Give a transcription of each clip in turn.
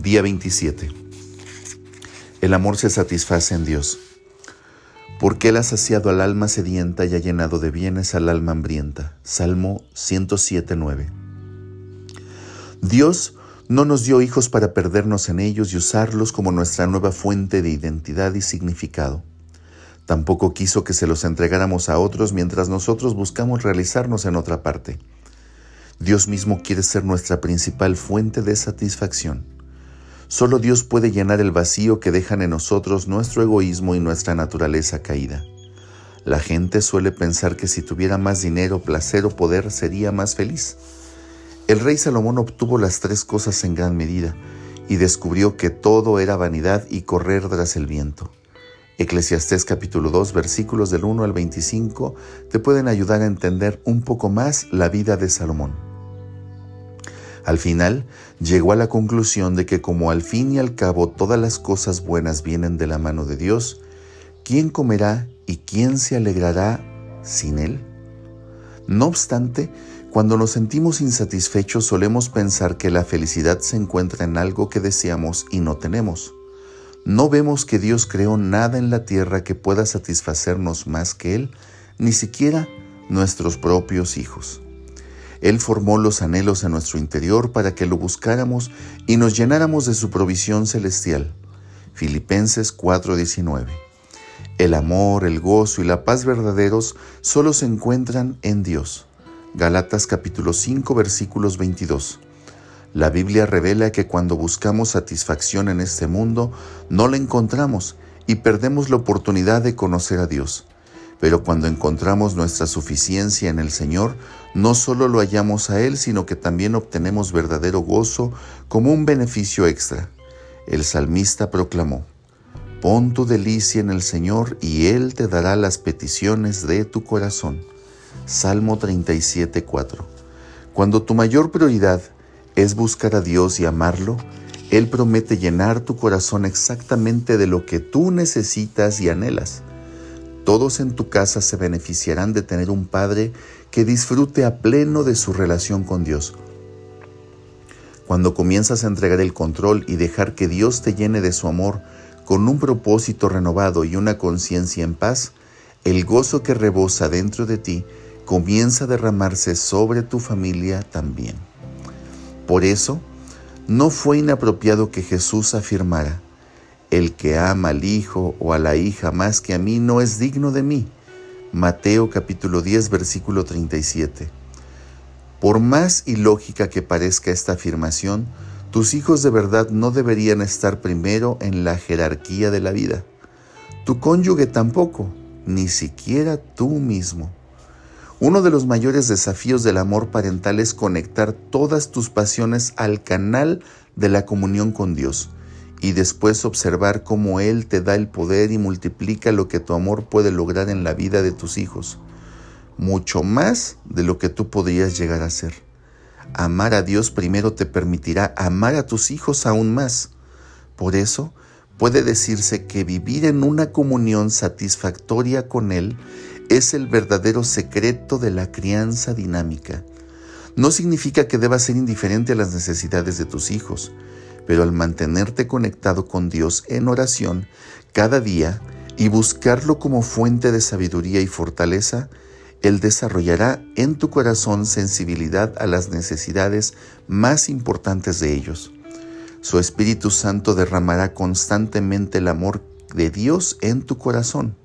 Día 27. El amor se satisface en Dios, porque Él ha saciado al alma sedienta y ha llenado de bienes al alma hambrienta. Salmo 107.9. Dios no nos dio hijos para perdernos en ellos y usarlos como nuestra nueva fuente de identidad y significado. Tampoco quiso que se los entregáramos a otros mientras nosotros buscamos realizarnos en otra parte. Dios mismo quiere ser nuestra principal fuente de satisfacción. Solo Dios puede llenar el vacío que dejan en nosotros nuestro egoísmo y nuestra naturaleza caída. La gente suele pensar que si tuviera más dinero, placer o poder sería más feliz. El rey Salomón obtuvo las tres cosas en gran medida y descubrió que todo era vanidad y correr tras el viento. Eclesiastés capítulo 2 versículos del 1 al 25 te pueden ayudar a entender un poco más la vida de Salomón. Al final, llegó a la conclusión de que como al fin y al cabo todas las cosas buenas vienen de la mano de Dios, ¿quién comerá y quién se alegrará sin Él? No obstante, cuando nos sentimos insatisfechos solemos pensar que la felicidad se encuentra en algo que deseamos y no tenemos. No vemos que Dios creó nada en la tierra que pueda satisfacernos más que Él, ni siquiera nuestros propios hijos. Él formó los anhelos en nuestro interior para que lo buscáramos y nos llenáramos de su provisión celestial. Filipenses 4:19. El amor, el gozo y la paz verdaderos solo se encuentran en Dios. Galatas capítulo 5 versículos 22. La Biblia revela que cuando buscamos satisfacción en este mundo, no la encontramos y perdemos la oportunidad de conocer a Dios. Pero cuando encontramos nuestra suficiencia en el Señor, no solo lo hallamos a Él, sino que también obtenemos verdadero gozo como un beneficio extra. El salmista proclamó, Pon tu delicia en el Señor y Él te dará las peticiones de tu corazón. Salmo 37.4. Cuando tu mayor prioridad es buscar a Dios y amarlo, Él promete llenar tu corazón exactamente de lo que tú necesitas y anhelas. Todos en tu casa se beneficiarán de tener un Padre que disfrute a pleno de su relación con Dios. Cuando comienzas a entregar el control y dejar que Dios te llene de su amor con un propósito renovado y una conciencia en paz, el gozo que rebosa dentro de ti comienza a derramarse sobre tu familia también. Por eso, no fue inapropiado que Jesús afirmara, el que ama al hijo o a la hija más que a mí no es digno de mí. Mateo capítulo 10 versículo 37. Por más ilógica que parezca esta afirmación, tus hijos de verdad no deberían estar primero en la jerarquía de la vida. Tu cónyuge tampoco, ni siquiera tú mismo. Uno de los mayores desafíos del amor parental es conectar todas tus pasiones al canal de la comunión con Dios y después observar cómo Él te da el poder y multiplica lo que tu amor puede lograr en la vida de tus hijos, mucho más de lo que tú podrías llegar a ser. Amar a Dios primero te permitirá amar a tus hijos aún más. Por eso, puede decirse que vivir en una comunión satisfactoria con Él es el verdadero secreto de la crianza dinámica. No significa que debas ser indiferente a las necesidades de tus hijos, pero al mantenerte conectado con Dios en oración cada día y buscarlo como fuente de sabiduría y fortaleza, Él desarrollará en tu corazón sensibilidad a las necesidades más importantes de ellos. Su Espíritu Santo derramará constantemente el amor de Dios en tu corazón.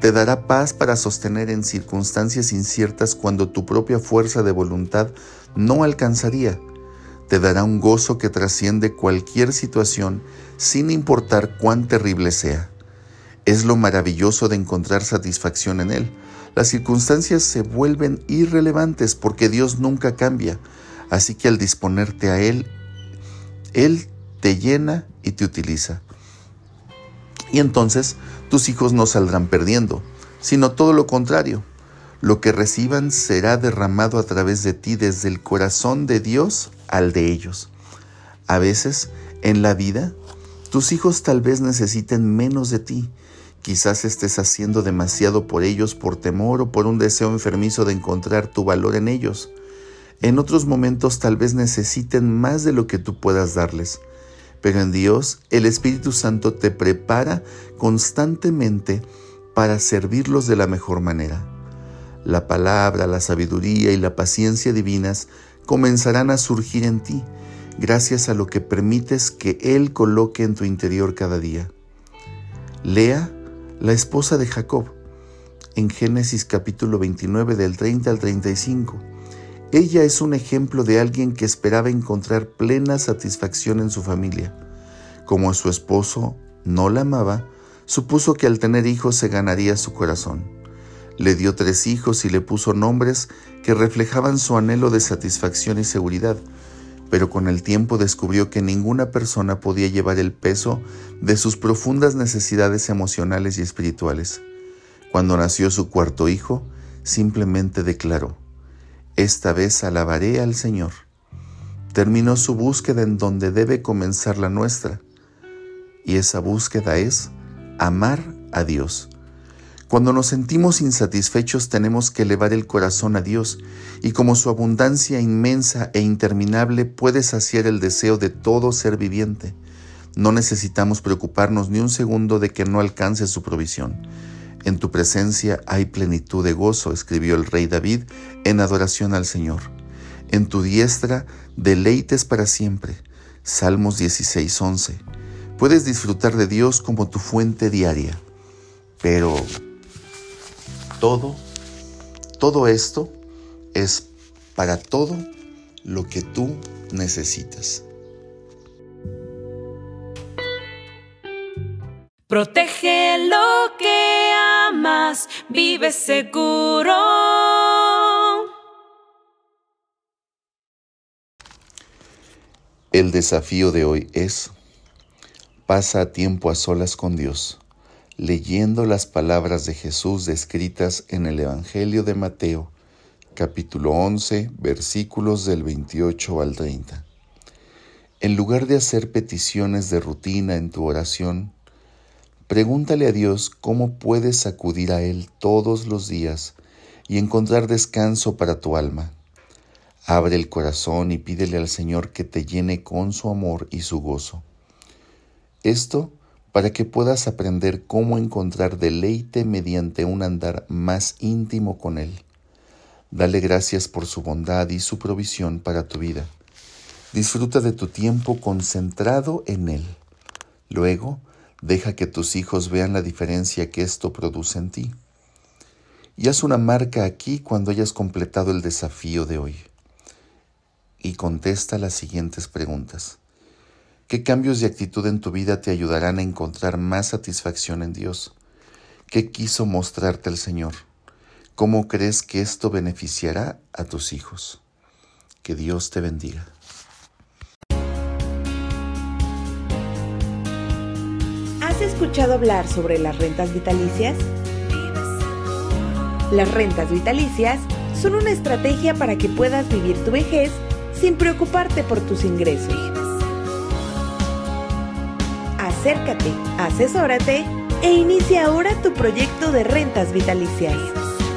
Te dará paz para sostener en circunstancias inciertas cuando tu propia fuerza de voluntad no alcanzaría te dará un gozo que trasciende cualquier situación sin importar cuán terrible sea. Es lo maravilloso de encontrar satisfacción en Él. Las circunstancias se vuelven irrelevantes porque Dios nunca cambia, así que al disponerte a Él, Él te llena y te utiliza. Y entonces tus hijos no saldrán perdiendo, sino todo lo contrario. Lo que reciban será derramado a través de ti desde el corazón de Dios al de ellos. A veces, en la vida, tus hijos tal vez necesiten menos de ti. Quizás estés haciendo demasiado por ellos por temor o por un deseo enfermizo de encontrar tu valor en ellos. En otros momentos tal vez necesiten más de lo que tú puedas darles. Pero en Dios el Espíritu Santo te prepara constantemente para servirlos de la mejor manera. La palabra, la sabiduría y la paciencia divinas comenzarán a surgir en ti gracias a lo que permites que Él coloque en tu interior cada día. Lea, la esposa de Jacob, en Génesis capítulo 29 del 30 al 35. Ella es un ejemplo de alguien que esperaba encontrar plena satisfacción en su familia. Como su esposo no la amaba, supuso que al tener hijos se ganaría su corazón. Le dio tres hijos y le puso nombres que reflejaban su anhelo de satisfacción y seguridad, pero con el tiempo descubrió que ninguna persona podía llevar el peso de sus profundas necesidades emocionales y espirituales. Cuando nació su cuarto hijo, simplemente declaró, Esta vez alabaré al Señor. Terminó su búsqueda en donde debe comenzar la nuestra, y esa búsqueda es amar a Dios cuando nos sentimos insatisfechos tenemos que elevar el corazón a Dios y como su abundancia inmensa e interminable puede saciar el deseo de todo ser viviente, no necesitamos preocuparnos ni un segundo de que no alcance su provisión. En tu presencia hay plenitud de gozo, escribió el rey David en adoración al Señor. En tu diestra deleites para siempre. Salmos 16:11. Puedes disfrutar de Dios como tu fuente diaria, pero todo, todo esto es para todo lo que tú necesitas. Protege lo que amas, vive seguro. El desafío de hoy es, pasa tiempo a solas con Dios leyendo las palabras de Jesús descritas en el Evangelio de Mateo, capítulo 11, versículos del 28 al 30. En lugar de hacer peticiones de rutina en tu oración, pregúntale a Dios cómo puedes acudir a Él todos los días y encontrar descanso para tu alma. Abre el corazón y pídele al Señor que te llene con su amor y su gozo. Esto para que puedas aprender cómo encontrar deleite mediante un andar más íntimo con Él. Dale gracias por su bondad y su provisión para tu vida. Disfruta de tu tiempo concentrado en Él. Luego, deja que tus hijos vean la diferencia que esto produce en ti. Y haz una marca aquí cuando hayas completado el desafío de hoy. Y contesta las siguientes preguntas. ¿Qué cambios de actitud en tu vida te ayudarán a encontrar más satisfacción en Dios? ¿Qué quiso mostrarte el Señor? ¿Cómo crees que esto beneficiará a tus hijos? Que Dios te bendiga. ¿Has escuchado hablar sobre las rentas vitalicias? Las rentas vitalicias son una estrategia para que puedas vivir tu vejez sin preocuparte por tus ingresos acércate, asesórate e inicia ahora tu proyecto de rentas vitalicias.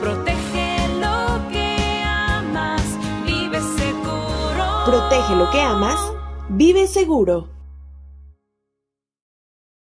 Protege lo que amas, vive seguro. Protege lo que amas, vive seguro.